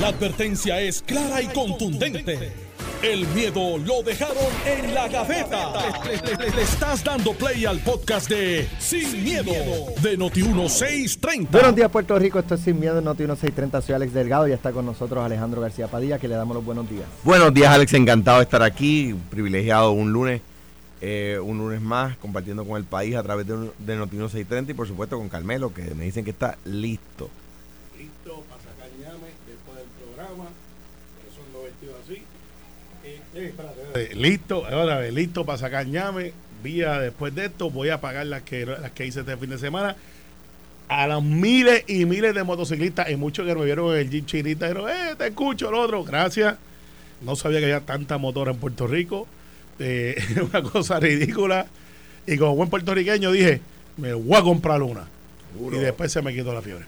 La advertencia es clara y contundente. El miedo lo dejaron en la gaveta. Le, le- le estás dando play al podcast de Sin, miedo, de Noti1630. Buenos días, Puerto Rico. Esto es Sin Miedo en Noti 1630. Soy Alex Delgado y está con nosotros Alejandro García Padilla, que le damos los buenos días. Buenos días, Alex. Encantado de estar aquí. Privilegiado un lunes, eh, un lunes más, compartiendo con el país a través de, de Notino 630 y por supuesto con Carmelo, que me dicen que está listo listo, ahora listo para sacar ñame. Vía después de esto, voy a pagar las que, las que hice este fin de semana. A los miles y miles de motociclistas y muchos que me vieron en el Jeep Chinita, dijeron, eh, te escucho, el otro, gracias. No sabía que había tanta motora en Puerto Rico. Eh, una cosa ridícula. Y como buen puertorriqueño dije, me voy a comprar una. Y después se me quitó la fiebre.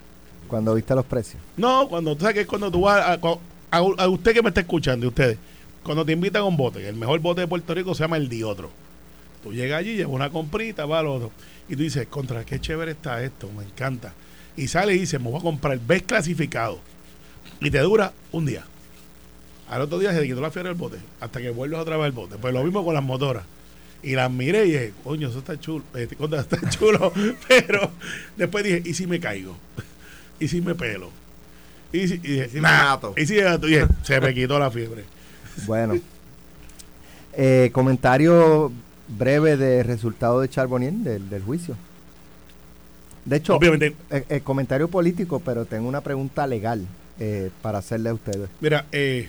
Cuando viste los precios. No, cuando tú sabes que es cuando tú vas a, a- a usted que me está escuchando, y ustedes, cuando te invitan a un bote, que el mejor bote de Puerto Rico se llama el Diotro. Tú llegas allí, llevas una comprita, va al otro. Y tú dices, contra qué chévere está esto, me encanta. Y sale y dice, me voy a comprar ves clasificado. Y te dura un día. Al otro día se te quitó la fiebre del bote, hasta que vuelves otra vez al bote. Pues lo mismo con las motoras. Y las miré y dije, coño, eso está chulo, eh, contra, está chulo. Pero después dije, ¿y si me caigo? ¿Y si me pelo? Y si, y dije, si me "Nah". mato? Y si me mato? Y dije, se me quitó la fiebre. Bueno. Eh, comentario breve de resultado de Charbonnier del, del juicio. De hecho, Obviamente, eh, eh, comentario político, pero tengo una pregunta legal eh, para hacerle a ustedes. mira, eh,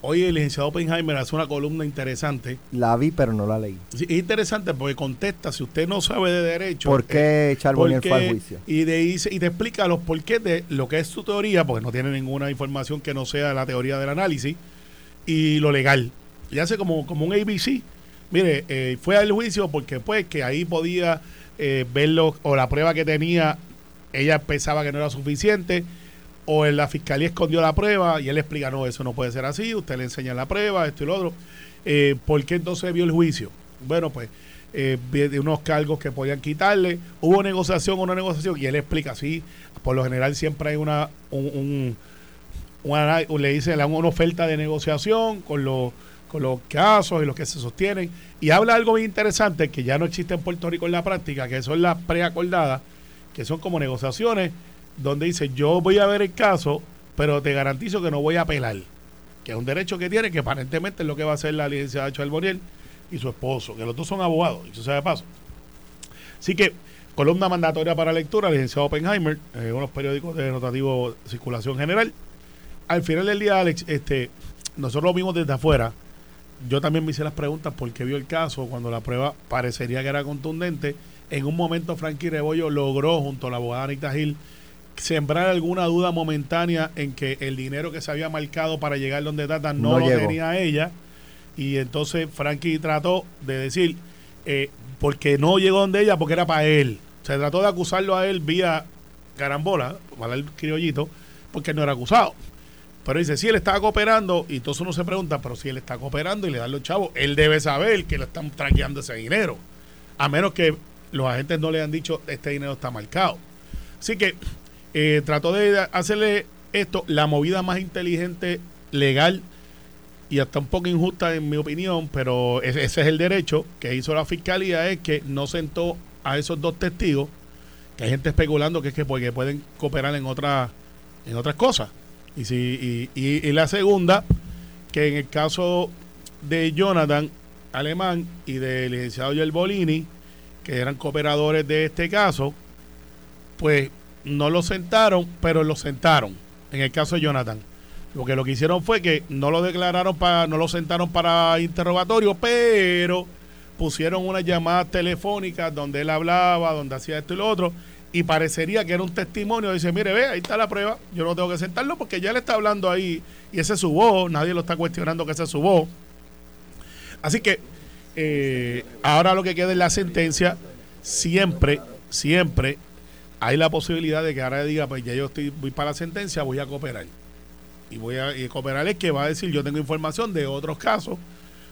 hoy el licenciado Oppenheimer hace una columna interesante. La vi, pero no la leí. Sí, es interesante porque contesta, si usted no sabe de derecho. ¿Por qué Charbonnier porque- fue al juicio? Y, de, y te explica los porqués de lo que es su teoría, porque no tiene ninguna información que no sea la teoría del análisis, y lo legal. Y hace como, como un ABC. Mire, eh, fue al juicio porque pues que ahí podía eh, verlo, o la prueba que tenía, ella pensaba que no era suficiente, o en la fiscalía escondió la prueba, y él explica, no, eso no puede ser así, usted le enseña la prueba, esto y lo otro. Eh, ¿Por qué entonces vio el juicio? Bueno, pues eh, de unos cargos que podían quitarle. Hubo negociación o no negociación y él explica así. Por lo general siempre hay una, un, un- una- le dice le dan una oferta de negociación con los con los casos y los que se sostienen y habla algo muy interesante que ya no existe en Puerto Rico en la práctica que son las preacordadas que son como negociaciones donde dice yo voy a ver el caso pero te garantizo que no voy a apelar que es un derecho que tiene que aparentemente es lo que va a hacer la licenciada Charboniel y su esposo, que los dos son abogados, y eso de paso. Así que, columna mandatoria para lectura, licenciado Oppenheimer, eh, unos periódicos de notativo circulación general. Al final del día, Alex, este, nosotros lo vimos desde afuera. Yo también me hice las preguntas por qué vio el caso cuando la prueba parecería que era contundente. En un momento, Frankie Rebollo logró, junto a la abogada Anita Gil, sembrar alguna duda momentánea en que el dinero que se había marcado para llegar donde Tata no, No lo tenía ella. Y entonces Frankie trató de decir, eh, porque no llegó donde ella, porque era para él. Se trató de acusarlo a él vía carambola, para el criollito, porque no era acusado. Pero dice, si él estaba cooperando, y entonces uno se pregunta, pero si él está cooperando y le dan los chavos, él debe saber que le están traqueando ese dinero. A menos que los agentes no le han dicho, este dinero está marcado. Así que eh, trató de hacerle esto la movida más inteligente, legal y hasta un poco injusta en mi opinión, pero ese, es el derecho que hizo la fiscalía, es que no sentó a esos dos testigos, que hay gente especulando que es que porque pueden cooperar en otras en otras cosas. Y, si, y, la segunda, que en el caso de Jonathan Alemán y del licenciado Yerbolini, que eran cooperadores de este caso, pues no lo sentaron, pero lo sentaron. En el caso de Jonathan. Lo que lo que hicieron fue que no lo declararon para, no lo sentaron para interrogatorio, pero pusieron unas llamadas telefónicas donde él hablaba, donde hacía esto y lo otro, y parecería que era un testimonio. Dice, mire, ve, ahí está la prueba, yo no tengo que sentarlo porque ya le está hablando ahí, y ese es su voz, nadie lo está cuestionando que esa es su voz. Así que eh, ahora lo que queda es la sentencia, siempre, siempre hay la posibilidad de que ahora diga, pues ya yo estoy, voy para la sentencia, voy a cooperar. Y voy a cooperar es que va a decir, yo tengo información de otros casos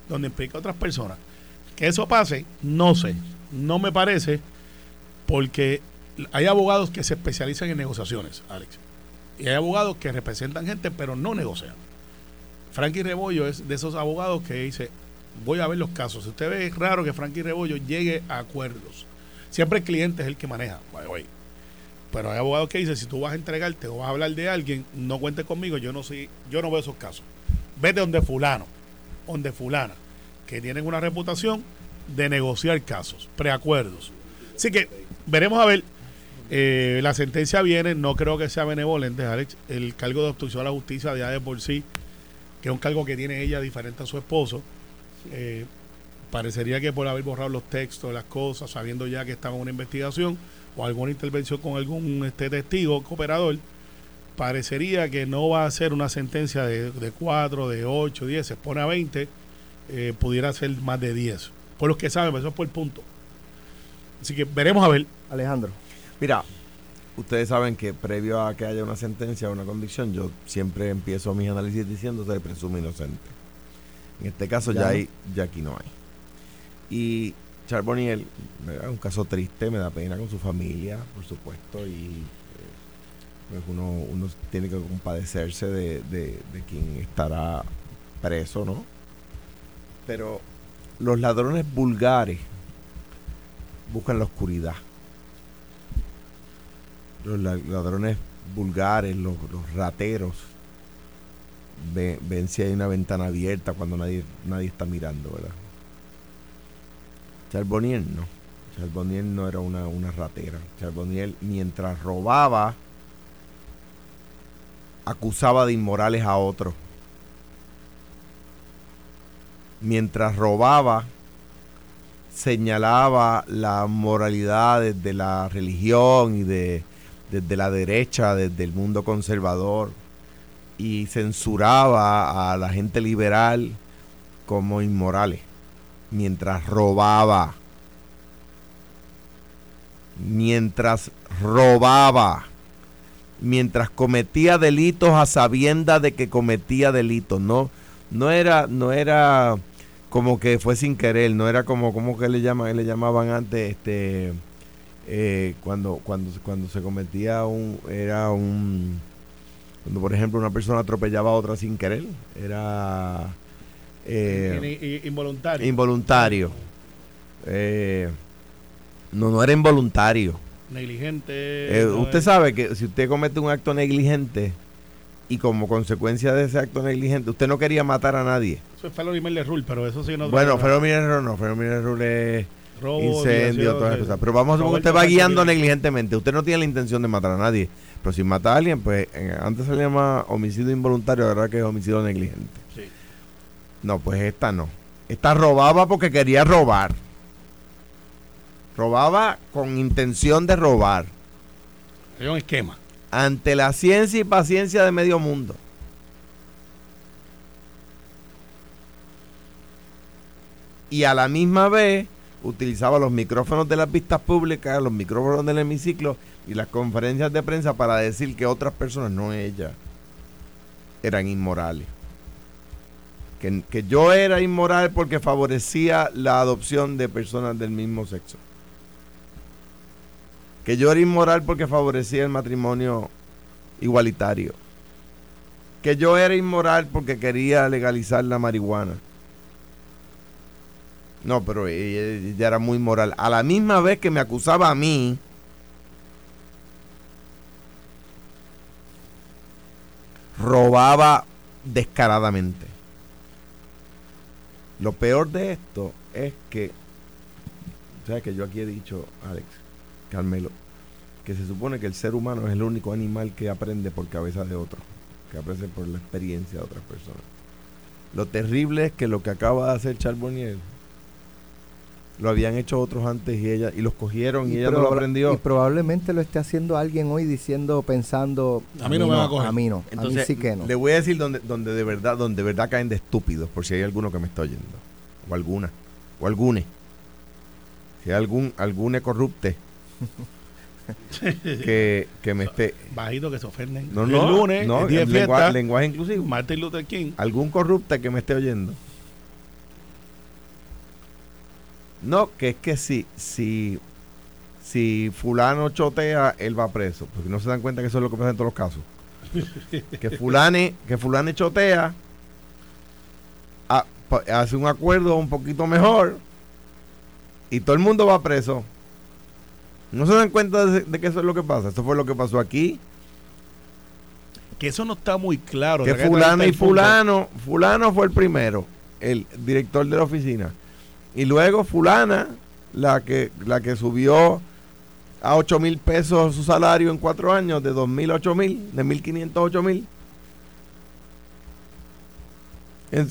donde implica otras personas. Que eso pase, no sé, no me parece, porque hay abogados que se especializan en negociaciones, Alex. Y hay abogados que representan gente, pero no negocian. Frankie Rebollo es de esos abogados que dice, voy a ver los casos. Si usted ve, es raro que Frankie Rebollo llegue a acuerdos. Siempre el cliente es el que maneja. Pero hay abogados que dicen, si tú vas a entregarte o vas a hablar de alguien, no cuentes conmigo, yo no soy, yo no veo esos casos. Vete donde fulano, donde fulana, que tienen una reputación de negociar casos, preacuerdos. Así que veremos a ver. Eh, la sentencia viene, no creo que sea benevolente, Alex. El cargo de obstrucción a la justicia ya de por sí, que es un cargo que tiene ella diferente a su esposo. Eh, parecería que por haber borrado los textos, las cosas, sabiendo ya que estaba en una investigación o alguna intervención con algún este testigo, cooperador, parecería que no va a ser una sentencia de, de 4, de 8, 10, se expone a 20, eh, pudiera ser más de 10. Por los que saben, eso es por punto. Así que veremos a ver. Alejandro. Mira, ustedes saben que previo a que haya una sentencia o una convicción, yo siempre empiezo mis análisis diciendo se presume inocente. En este caso ya, hay, ya aquí no hay. Y Charboniel, es un caso triste, me da pena con su familia, por supuesto, y eh, pues uno, uno tiene que compadecerse de, de, de quien estará preso, ¿no? Pero los ladrones vulgares buscan la oscuridad los ladrones vulgares, los, rateros, ven, si hay una ventana abierta cuando nadie, nadie está mirando, ¿verdad? Charbonnier no. Charbonnier no era una, una ratera. Charbonnier, mientras robaba, acusaba de inmorales a otros. Mientras robaba, señalaba la moralidad de la religión y de desde la derecha, desde el mundo conservador, y censuraba a la gente liberal como inmorales, mientras robaba, mientras robaba, mientras cometía delitos a sabienda de que cometía delitos, no, no era, no era como que fue sin querer, no era como, como que le llaman, le llamaban antes, este, eh, cuando, cuando, cuando se cometía un, era un, cuando por ejemplo una persona atropellaba a otra sin querer, era eh, involuntario. Involuntario. Eh, no, no era involuntario. Negligente. usted sabe que si usted comete un acto negligente y como consecuencia de ese acto negligente, usted no quería matar a nadie. Eso es felony rule, pero eso sí no. Bueno, felony rule no, felony rule es incendio, todas esas cosas. Pero vamos a suponer que usted va guiando negligentemente. Usted no tiene la intención de matar a nadie. Pero si mata a alguien, pues antes se le llama homicidio involuntario, verdad que es homicidio negligente. No, pues esta no. Esta robaba porque quería robar. Robaba con intención de robar. Es un esquema. Ante la ciencia y paciencia de medio mundo. Y a la misma vez utilizaba los micrófonos de las vistas públicas, los micrófonos del hemiciclo y las conferencias de prensa para decir que otras personas, no ella, eran inmorales. Que, que yo era inmoral porque favorecía la adopción de personas del mismo sexo. Que yo era inmoral porque favorecía el matrimonio igualitario. Que yo era inmoral porque quería legalizar la marihuana no, pero ella, era muy moral. A la misma vez que me acusaba a mí, robaba descaradamente. Lo peor de esto es que, sea, que yo aquí he dicho, Alex, Carmelo, que se supone que el ser humano es el único animal que aprende por cabeza de otro, que aprende por la experiencia de otras personas. Lo terrible es que lo que acaba de hacer Charbonnier lo habían hecho otros antes y ella y los cogieron y, ella no lo aprendió. Y probablemente lo esté haciendo alguien hoy diciendo, pensando, a mí no, me va a coger. A mí no, a mí sí que no. Le voy a decir donde, donde de verdad, donde de verdad caen de estúpidos, por si hay alguno que me está oyendo. O alguna. O algune. Si hay algún, algune corrupte que, que me esté. Bajito que se ofenden. No, no, el lunes, no, el lenguaje, lenguaje inclusivo. Martin Luther King. Algún corrupte que me esté oyendo No, que es que si, si, si fulano chotea, él va preso. Porque no se dan cuenta que eso es lo que pasa en todos los casos. que fulane, que fulane chotea, hace un acuerdo un poquito mejor y todo el mundo va preso. No se dan cuenta de, que eso es lo que pasa. Esto fue lo que pasó aquí. Que eso no está muy claro. Que fulano y fulano, fulano fue el primero, el director de la oficina. Y luego fulana, la que, la que subió a 8 mil pesos su salario en cuatro años, de 2 mil a 8 mil, de 1.500 a 8 mil. Eh,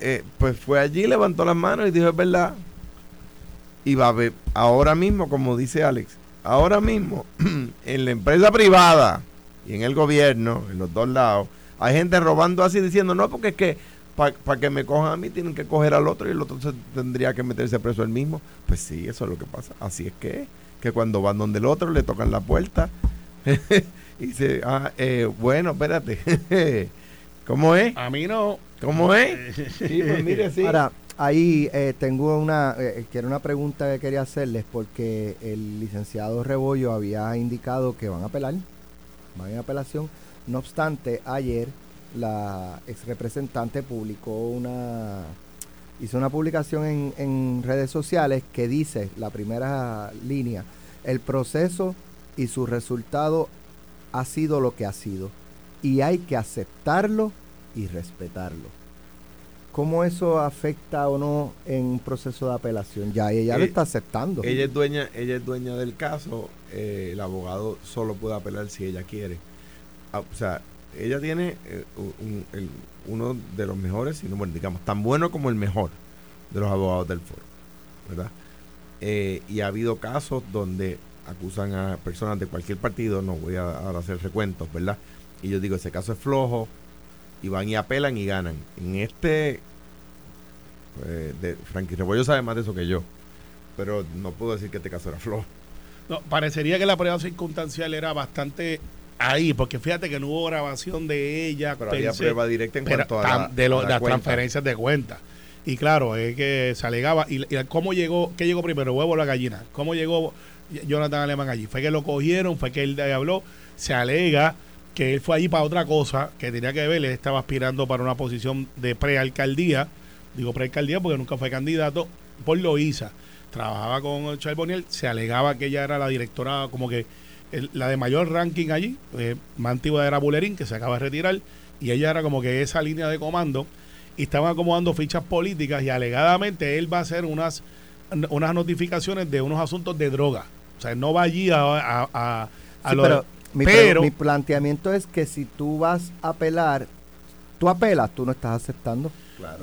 eh, pues fue allí, levantó las manos y dijo, es verdad. Y va a ver, ahora mismo, como dice Alex, ahora mismo, en la empresa privada y en el gobierno, en los dos lados, hay gente robando así diciendo, no, porque es que para que me cojan a mí tienen que coger al otro y el otro tendría que meterse preso el mismo. Pues sí, eso es lo que pasa. Así es que, que cuando van donde el otro le tocan la puerta y dice, ah, eh, bueno, espérate, ¿cómo es? A mí no. ¿Cómo es? Sí, pues mire, sí. Ahora, ahí eh, tengo una, eh, que era una pregunta que quería hacerles porque el licenciado Rebollo había indicado que van a apelar, van en apelación. No obstante, ayer la ex representante publicó una, hizo una publicación en, en redes sociales que dice, la primera línea, el proceso y su resultado ha sido lo que ha sido y hay que aceptarlo y respetarlo. ¿Cómo eso afecta o no en un proceso de apelación? Ya ella lo eh, está aceptando. Ella es dueña, ella es dueña del caso. Eh, el abogado solo puede apelar si ella quiere. Ah, o sea, ella tiene eh, uno de los mejores, sino bueno, digamos, tan bueno como el mejor de los abogados del foro, ¿verdad? y ha habido casos donde acusan a personas de cualquier partido, no voy a, hacer recuentos, ¿verdad? Y yo digo, ese caso es flojo, y van y apelan y ganan. En este, pues, de Frankie Rebollo sabe más de eso que yo, pero no puedo decir que este caso era flojo. No, parecería que la prueba circunstancial era bastante ahí, porque fíjate que no hubo grabación de ella. Pero había prueba directa en cuanto a, de las transferencias de cuenta. Y claro, es que se alegaba. Y, cómo llegó? ¿Qué llegó primero, huevo o la gallina? ¿Cómo llegó Jonathan Alemán allí? Fue que lo cogieron, fue que él habló. Se alega que él fue allí para otra cosa que tenía que ver, él estaba aspirando para una posición de prealcaldía, digo prealcaldía porque nunca fue candidato, por Loíza. Trabajaba con Charboniel, se alegaba que ella era la directora, como que la de mayor ranking allí, eh, más antigua era Bulerín, que se acaba de retirar, y ella era como que esa línea de comando, y estaban acomodando fichas políticas, y alegadamente él va a hacer unas, unas notificaciones de unos asuntos de droga. O sea, no va allí a, a, a, mi, pero, mi planteamiento es que si tú vas a apelar, tú apelas, tú no estás aceptando.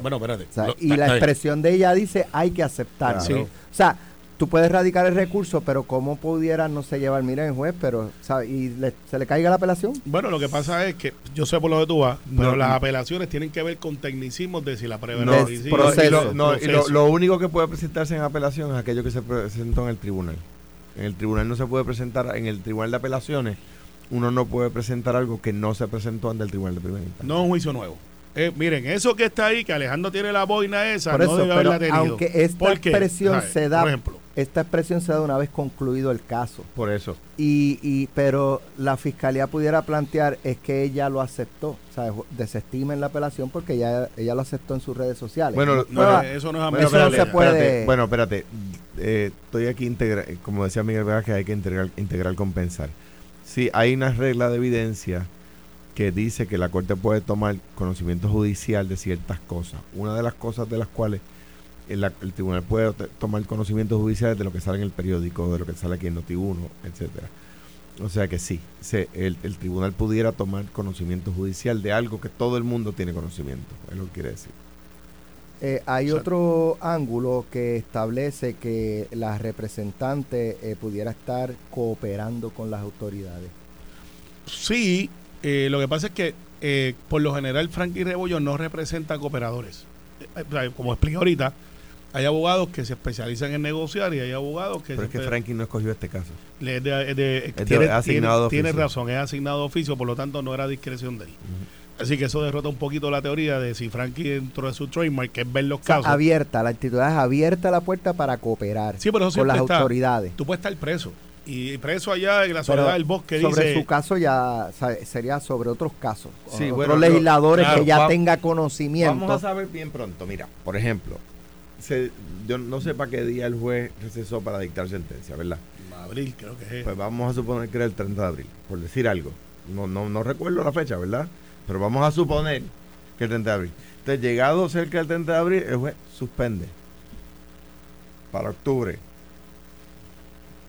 Bueno, espérate. y la expresión de ella dice hay que aceptar. O sea, tú puedes radicar el recurso, pero ¿cómo pudiera, no sé, llevar, mira, el juez, pero, ¿y se le caiga la apelación? Bueno, lo que pasa es que, yo sé por lo que tú vas, pero las apelaciones tienen que ver con tecnicismos de si la prueba no, es proceso. lo, lo, único que puede presentarse en apelación es aquello que se presentó en el tribunal. En el tribunal no se puede presentar, en el tribunal de apelaciones uno no puede presentar algo que no se presentó ante el tribunal de primera instancia. No un juicio nuevo. Eh, miren, eso que está ahí, que Alejandro tiene la boina esa, no debe haberla tenido. Aunque esta expresión se da, esta expresión se da una vez concluido el caso. Por eso. Y, y pero la fiscalía pudiera plantear es que ella lo aceptó, o sea, desestimen la apelación porque ella, ella lo aceptó en sus redes sociales. Bueno, eso no, es eso no se puede. bueno, espérate, eh, estoy aquí integra, como decía Miguel Vega que hay que integrar, integrar compensar. Sí, hay una regla de evidencia que dice que la Corte puede tomar conocimiento judicial de ciertas cosas. Una de las cosas de las cuales el, tribunal puede tomar conocimiento judicial de lo que sale en el periódico, de lo que sale aquí en Noti1, etcétera. O sea que sí, el, el, tribunal pudiera tomar conocimiento judicial de algo que todo el mundo tiene conocimiento, es lo que quiere decir. Eh, hay otro ángulo que establece que la representante eh, pudiera estar cooperando con las autoridades. Sí, eh, lo que pasa es que por lo general Frankie Rebollo no representa cooperadores. como expliqué ahorita, hay abogados que se especializan en negociar y hay abogados que... Pero es que Frankie no escogió este caso. tiene, tiene, razón, es asignado oficio, por lo tanto no era discreción de él. Así que eso derrota un poquito la teoría de si Frankie dentro de su trademark, que es ver los casos. Abierta, la actitud es abierta la puerta para cooperar sí, pero con las autoridades. Tú puedes estar preso. y preso allá en la soledad Pero del bosque sobre dice su caso ya sería sobre otros casos. Sí, otros bueno, legisladores claro, que ya va- tenga conocimiento. Vamos a saber bien pronto. Mira, por ejemplo, se- yo no sé para qué día el juez recesó para dictar sentencia, ¿verdad? abril creo que es Pues vamos a suponer que era el 30 de abril, por decir algo. No, no, no recuerdo la fecha, ¿verdad? Pero vamos a suponer que el 30 de abril. Entonces, llegado cerca del 30 de abril, el juez suspende para octubre.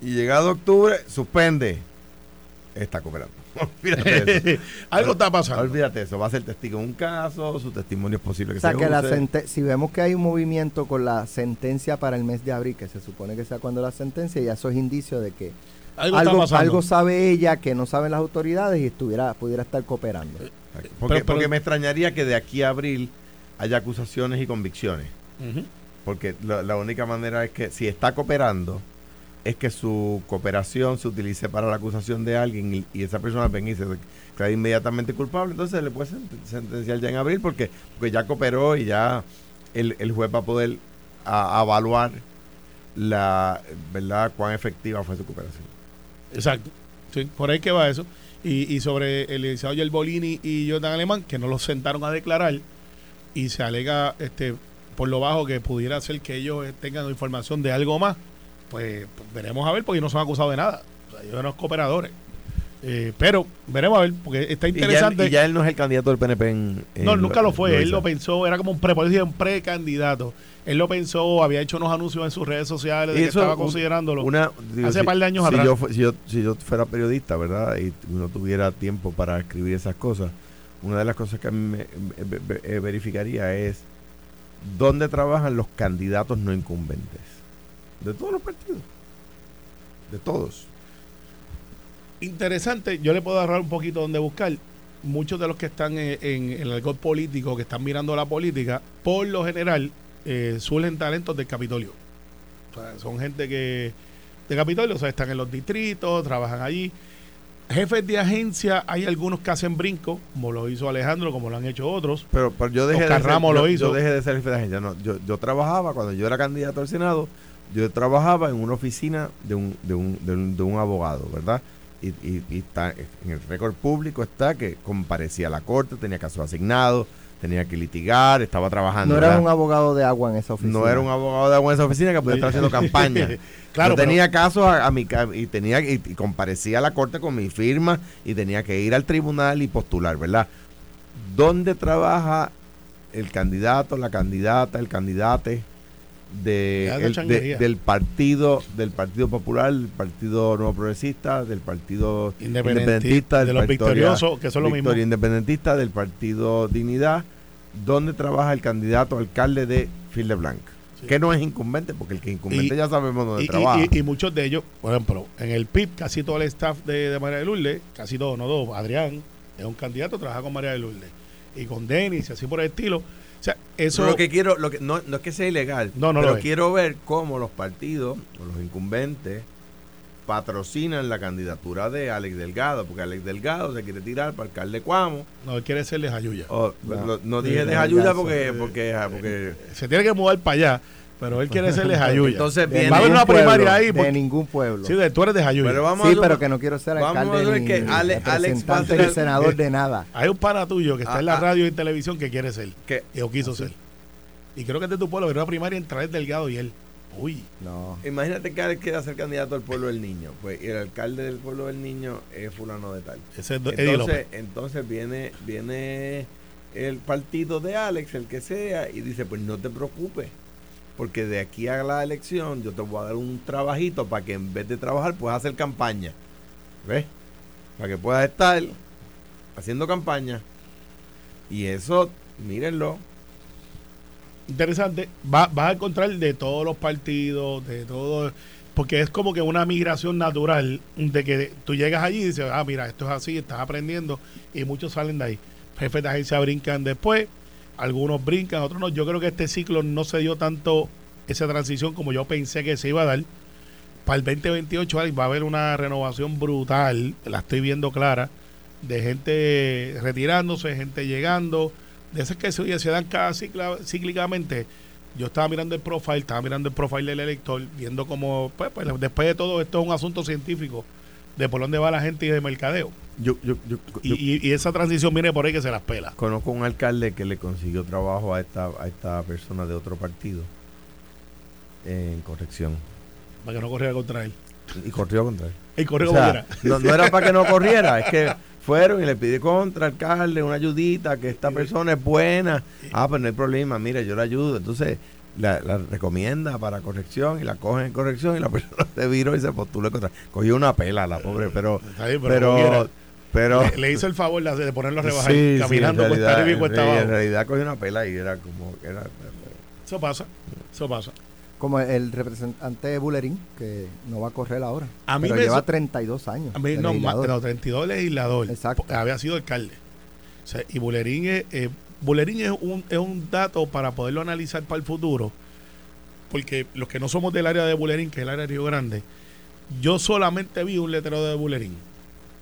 Y llegado octubre, suspende. Está cooperando. Olvídate eso. algo está pasando Olvídate eso. Va a ser testigo en un caso, su testimonio es posible que O sea, se que la sente- si vemos que hay un movimiento con la sentencia para el mes de abril, que se supone que sea cuando la sentencia, ya eso es indicio de que algo, algo, sabe ella que no saben las autoridades y estuviera pudiera estar cooperando. Porque, Pero- pero- porque me extrañaría que de aquí a abril haya acusaciones y convicciones. Porque la, la única manera es que si está cooperando, es que su cooperación se utilice para la acusación de alguien y, esa persona venga y se declara inmediatamente culpable, entonces se le puede sent- sentenciar ya en abril porque, porque ya cooperó y ya el, el juez va a poder a- evaluar la verdad cuán efectiva fue su cooperación. Exacto. Sí, por ahí que va eso. Y, y sobre el licenciado Yerbolini y Jordan Alemán, que no los sentaron a declarar y se alega este por lo bajo que pudiera ser que ellos tengan información de algo más, pues, pues, veremos a ver porque no son acusados de nada. O sea, ellos no son cooperadores. Eh, pero veremos a ver, porque está Y ya, él, interesante. y ya él no es el candidato del PNP en... en no, nunca lo fue. él lo pensó, era como un pre, un precandidato. Él lo pensó, había hecho unos anuncios en sus redes sociales de Y que estaba un- considerándolo. Una, digo, Hace si- par de años si atrás. Yo, si, yo, si yo fuera periodista, ¿verdad? Y no tuviera tiempo para escribir esas cosas, una de las cosas que me, me- me- eh, verificaría es dónde trabajan los candidatos no incumbentes. De todos los partidos. De todos. interesante, yo le puedo agarrar un poquito donde buscar. Muchos de los que están en, en- en el alcohol político, que están mirando la política, por lo general eh, surgen talentos del Capitolio. O sea, son gente que de Capitolio, o sea, están en los distritos, trabajan allí. Jefes de agencia, hay algunos que hacen brinco, como lo hizo Alejandro, como lo han hecho otros. Pero, pero yo dejé Oscar de ser, Ramos yo, lo hizo. yo dejé de ser jefe de agencia. No, yo, yo trabajaba, cuando yo era candidato al Senado, yo trabajaba en una oficina de un, de un, de un, de un abogado, ¿verdad? Y, y- y está, en el récord público está que comparecía a la corte, tenía casos asignados, tenía que litigar, estaba trabajando. No era ¿verdad? un abogado de agua en esa oficina. No era un abogado de agua en esa oficina que podía estar haciendo campaña. Claro, yo tenía casos a, a mi y tenía y, y comparecía a la corte con mi firma y tenía que ir al tribunal y postular, ¿verdad? ¿Dónde trabaja el candidato, la candidata, el candidate de, el- del partido del Partido Popular, del Partido Nuevo Progresista, del Partido Independenti- Independentista, de los Victoria- victoriosos, que son lo mismo. Independentista, del Partido Dignidad, ¿dónde trabaja el candidato alcalde de Fil de Blanc? Sí. Que no es incumbente, porque el que incumbente Y- ya sabemos dónde Y, trabaja. y- y muchos de ellos, por ejemplo, en el PIB, casi todo el staff de, de María de Lourdes, casi todo, no todo, Adrián es un candidato, trabaja con María de Lourdes. Y con Denis, y así por el estilo. O sea, eso. Pero lo que quiero, lo que, no, no es que sea ilegal, No, no lo pero es. quiero ver cómo los partidos o los incumbentes patrocinan la candidatura de Alex Delgado, porque Alex Delgado se quiere tirar para alcalde de Cuamo. no él quiere ser de Jayuya. O- No. lo- no dije de ayuda ya porque, eso. porque, ah, porque Se tiene que mudar para allá, pero él quiere ser de Jayuya. entonces viene. Va a haber una primaria ahí, De ningún pueblo. sí, de- tú eres de Jayuya. Pero vamos sí, a pero que no quiero ser vamos a alcalde ver ni que Ale- Alex va a representante ser- ni senador de nada. Hay un pana tuyo que está Ah, en la ah. radio y en televisión que quiere ser, que o quiso ser. Y creo que es de tu pueblo, pero una primaria entre él Delgado y él. Uy, No. Imagínate que Alex quiera ser candidato al pueblo del niño, pues y el alcalde del pueblo del niño es fulano de tal. ese es Eddie López. Entonces, entonces viene, viene el partido de Alex, el que sea, y dice, pues no te preocupes, porque de aquí a la elección yo te voy a dar un trabajito para que en vez de trabajar puedas hacer campaña. ¿Ves? Para que puedas estar haciendo campaña. Y eso, mírenlo. interesante. Va, vas a encontrar de todos los partidos, de todo, porque es como que una migración natural de que tú llegas allí y dices, ah, mira, esto es así, estás aprendiendo, y muchos salen de ahí. Jefes de agencia brincan después, algunos brincan, otros no. Yo creo que este ciclo no se dio tanto esa transición como yo pensé que se iba a dar. Para el 2028 Alex, va a haber una renovación brutal, la estoy viendo clara, de gente retirándose, gente llegando, de esas que se, se dan cada cicla- cíclicamente yo estaba mirando el profile, estaba mirando el profile del elector, viendo cómo, pues, pues, después de todo esto es un asunto científico de por dónde va la gente y de mercadeo. Yo, yo, yo, Y, y- esa transición viene por ahí que se las pela. conozco un alcalde que le consiguió trabajo a esta, a esta persona de otro partido en corrección. Para que no corriera contra él. Y corrió contra él. Y corrió O sea, no, no era para que no corriera, es que fueron y le pidió contra alcalde una ayudita, que esta persona es buena. Ah, pues no hay problema, mira, yo la ayudo. Entonces la, la recomienda para corrección y la cogen en corrección y la persona se viró y se postuló contra. Cogió una pela la pobre, pero. Está bien, pero quiera. Pero. Pero le, le hizo el favor de, de ponerlo a rebajar Sí, sí, caminando en cuesta realidad- arriba y cuesta en realidad cogió una pela y era como. Era, Eso pasa. Eso pasa. Como el representante de Bulerín, que no va a correr ahora. A mí pero me lleva so- 32 años. A mí, no, legislador. no, 32 legislador. Exacto. Había sido alcalde. O sea, y Bulerín es, eh, Bulerín es un, es un dato para poderlo analizar para el futuro. Porque los que no somos del área de Bulerín, que es el área de Río Grande, yo solamente vi un letrero de Bulerín.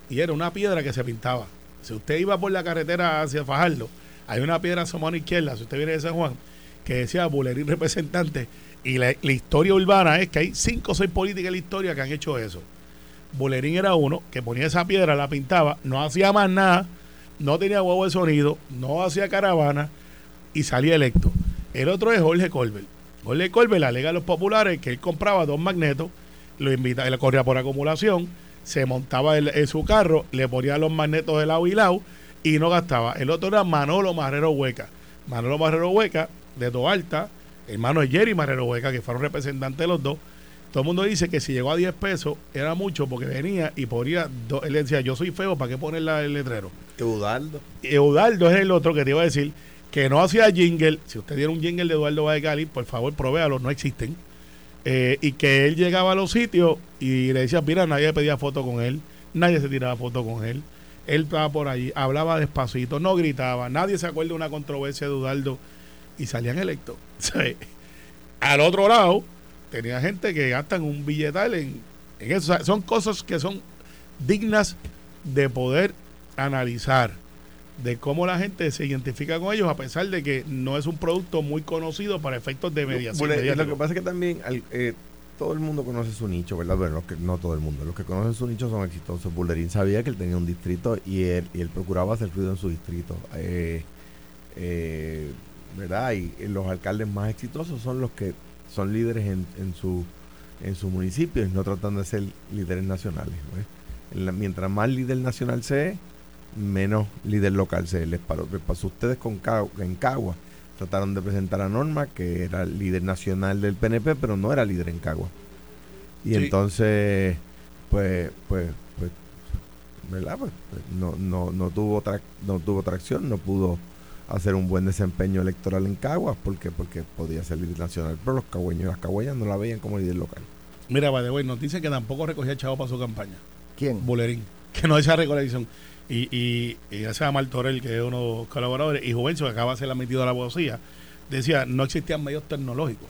Y era una piedra que se pintaba. Si usted iba por la carretera hacia Fajardo, hay una piedra a su mano izquierda, si usted viene de San Juan, que decía Bulerín representante. Y la, historia urbana es que hay cinco o seis políticas en la historia que han hecho eso. Bolerín era uno que ponía esa piedra, la pintaba, no hacía más nada, no tenía huevo de sonido, no hacía caravana y salía electo. El otro es Jorge Colbert. Jorge Colbert le alega a los populares que él compraba dos magnetos, lo invitaba, él corría por acumulación, se montaba en, en su carro, le ponía los magnetos de lado y lado y no gastaba. El otro era Manolo Marrero Hueca. Manolo Marrero Hueca, de Toalta, hermano de Jerry Marrero Hueca, que fueron representantes de los dos. Todo el mundo dice que si llegó a 10 pesos era mucho porque venía y ponía, do- él decía, yo soy feo, ¿para qué poner la- el letrero? Eudaldo. Eudaldo es el otro que te iba a decir que no hacía jingle. Si usted tiene un jingle de Eduardo Vallecali, por favor, provéalo, no existen. Eh, y que él llegaba a los sitios y le decía, mira, nadie pedía foto con él, nadie se tiraba foto con él. Él estaba por allí, hablaba despacito, no gritaba, nadie se acuerda de una controversia de Eudaldo y salían electos. Al otro lado, tenía gente que gastan un billetal en, en eso. Son cosas que son dignas de poder analizar de cómo la gente se identifica con ellos a pesar de que no es un producto muy conocido para efectos de mediación. Bueno, lo que pasa es que también al- eh, todo el mundo conoce su nicho, ¿verdad? Bueno, los que, no todo el mundo. Los que conocen su nicho son exitosos. Bullerín sabía que él tenía un distrito y él, y él procuraba hacer ruido en su distrito. Eh, eh, ¿Verdad? Y eh, los alcaldes más exitosos son los que son líderes en, en su en su municipio y no tratan de ser líderes nacionales. mientras más líder nacional se es, menos líder local se es. Les, paró- les pasó a ustedes con Cagua- en Cagua trataron de presentar a Norma, que era líder nacional del PNP, pero no era líder en Cagua. Y Sí. entonces, pues, pues, pues, ¿verdad? Pues, pues, no, no, no tuvo tra- no tuvo tracción, no pudo hacer un buen desempeño electoral en Caguas, porque porque podía ser líder nacional, pero los cagüeños y las cagüeñas no la veían como líder local. Mira, by the way, nos dicen que tampoco recogía chavo para su campaña. ¿Quién? Bolerín, que no esa recolección. Y, y, y gracias a Martorell, que es uno de los colaboradores, y Juvencio, que acaba de ser admitido a la abogacía, decía, no existían medios tecnológicos.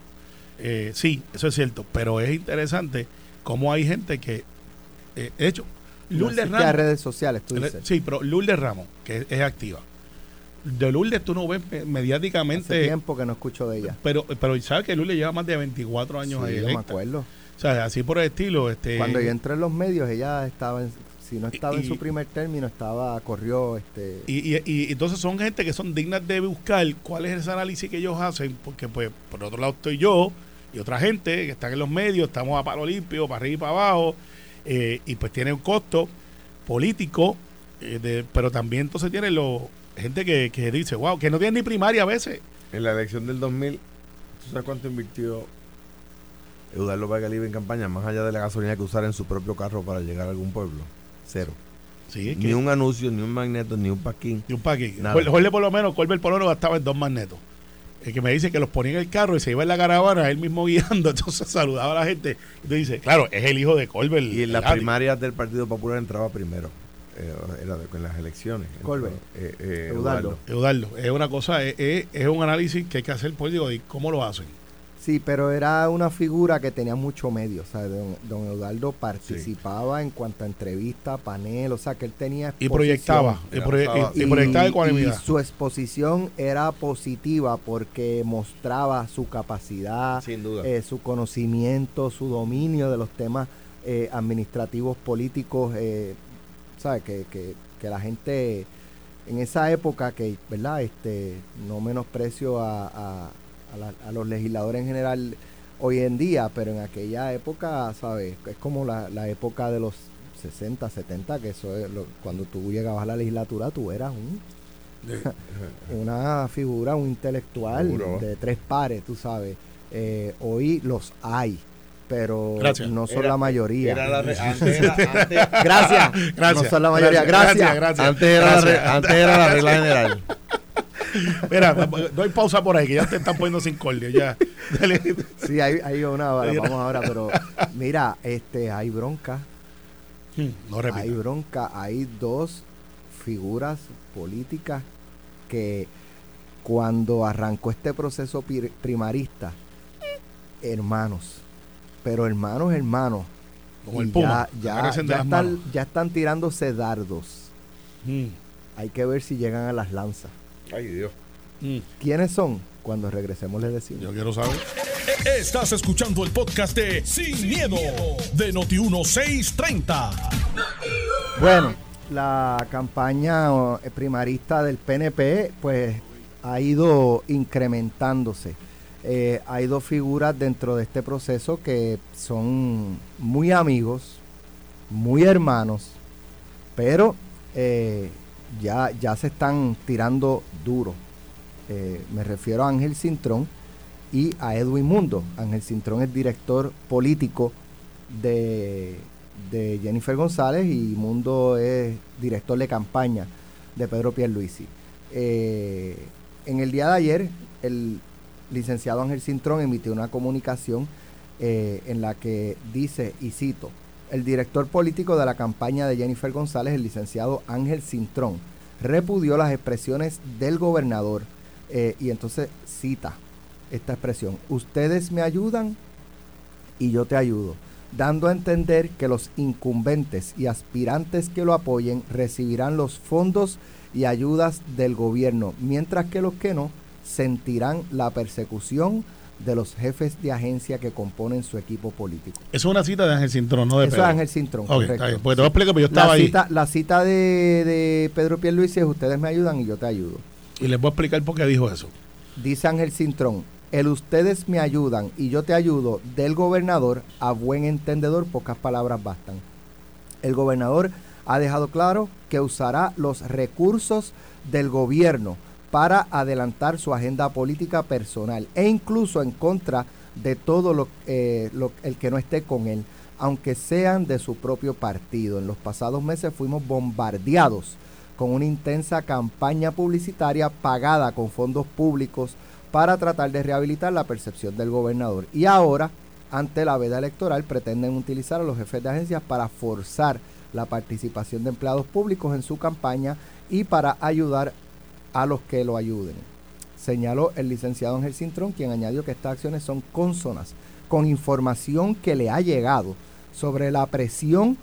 Eh, sí, eso es cierto, pero es interesante cómo hay gente que, eh, de hecho, Lourdes Ramos, redes sociales, tú dices. sí, pero Lourdes Ramos, que es, es activa. De Lourdes tú no ves eh, Hace mediáticamente, tiempo que no escucho de ella. pero, pero sabes que Lourdes lleva más de 24 años Sí, ahí yo me acuerdo. O sea, así por el estilo. Este, Cuando yo entré en los medios, ella estaba, en- si no estaba en su primer término, estaba, corrió, este, Y, y, y entonces son gente que son dignas de buscar cuál es ese análisis que ellos hacen, porque pues por otro lado estoy yo y otra gente que están en los medios, estamos a palo limpio, para arriba y para abajo, eh, y pues tiene un costo político, eh, de- pero también entonces tiene los gente que, que dice, wow, que no tiene ni primaria a veces. En la elección del 2000, ¿tú sabes cuánto invirtió Eudaldo Libre en campaña, más allá de la gasolina que usara en su propio carro para llegar a algún pueblo? Cero. Sí, es Ni que- un anuncio, ni un magneto, ni un paquín. y un. Nada. Jorge, por lo menos, Colbert por lo menos gastaba en dos magnetos. El que me dice que los ponía en el carro y se iba en la caravana, él mismo guiando, entonces saludaba a la gente. Y te dice, claro, es el hijo de Colbert. Y en las primarias del Partido Popular entraba primero. eh, era de- en las elecciones. Colbert. Eh, eh, Eudaldo. Eudaldo. Eduardo, es una cosa, es, es- es un análisis que hay que hacer político y cómo lo hacen. Sí, pero era una figura que tenía mucho medio. O sea, don, don Eduardo participaba en cuanto a entrevista, panel, o sea, que él tenía. Y proyectaba. Y, proye- y- y proyectaba ecuanimidad. y su exposición era positiva porque mostraba su capacidad, Sin duda. eh, su conocimiento, su dominio de los temas eh, administrativos, políticos, eh, ¿sabe? Que, que, que la gente en esa época, que, ¿verdad? Este, no menosprecio a, a, a la- a los legisladores en general hoy en día, pero en aquella época, ¿sabes? Es como la, la época de los 60, 70, que eso es lo- cuando tú llegabas a la legislatura, tú eras un una figura, un intelectual Seguro. de tres pares, tú sabes. Eh, hoy los hay, pero Gracias. no son Era- la mayoría. Era la re- antes, era, antes, Gracias. Gracias. No son la mayoría. Gracias. gracias. antes era la re- Gracias. antes era la regla general. Mira, doy pausa por ahí, que ya te están poniendo sin cordio. Ya. Dale. Sí, hay, hay una vamos ahora, pero mira, este, hay bronca, No repita. hay bronca, hay dos figuras políticas que cuando arrancó este proceso primarista, hermanos, pero hermanos, hermanos, Como el y puma. ya, ya, están, ya están tirándose dardos. Mm, Hay que ver si llegan a las lanzas. Ay, Dios. mm. ¿Quiénes son? Cuando regresemos les decimos. Yo quiero saber. Estás escuchando el podcast de Sin, miedo, de Noti1630. Bueno, la campaña eh, primarista del PNP pues ha ido incrementándose. Eh, hay dos figuras dentro de este proceso que son muy amigos, muy hermanos, pero eh, ya, ya se están tirando duro. Eh, me refiero a Ángel Cintrón y a Edwin Mundo. Ángel Cintrón es director político de, de Jennifer González y Mundo es director de campaña de Pedro Pierluisi. Eh, en el día de ayer, el licenciado Ángel Cintrón emitió una comunicación eh, en la que dice, y cito, el director político de la campaña de Jennifer González, el licenciado Ángel Cintrón, repudió las expresiones del gobernador eh, y entonces cita esta expresión, ustedes me ayudan y yo te ayudo, dando a entender que los incumbentes y aspirantes que lo apoyen recibirán los fondos y ayudas del gobierno, mientras que los que no sentirán la persecución de los jefes de agencia que componen su equipo político. Eso es una cita de Ángel Cintrón, no de Eso Pedro. es Ángel Cintrón. Ok, correcto. bien. Pues te voy a explicar, porque yo estaba la ahí. cita, la cita de, de Pedro Pierluisi es ustedes me ayudan y yo te ayudo. Y les voy a explicar por qué dijo eso. Dice Ángel Cintrón, el ustedes me ayudan y yo te ayudo del gobernador a buen entendedor, pocas palabras bastan. El gobernador ha dejado claro que usará los recursos del gobierno para adelantar su agenda política personal e incluso en contra de todo lo, eh, lo- el que no esté con él, aunque sean de su propio partido. En los pasados meses fuimos bombardeados con una intensa campaña publicitaria pagada con fondos públicos para tratar de rehabilitar la percepción del gobernador. Y ahora, ante la veda electoral, pretenden utilizar a los jefes de agencias para forzar la participación de empleados públicos en su campaña y para ayudar a los que lo ayuden. Señaló el licenciado Ángel Cintrón, quien añadió que estas acciones son consonas con información que le ha llegado sobre la presión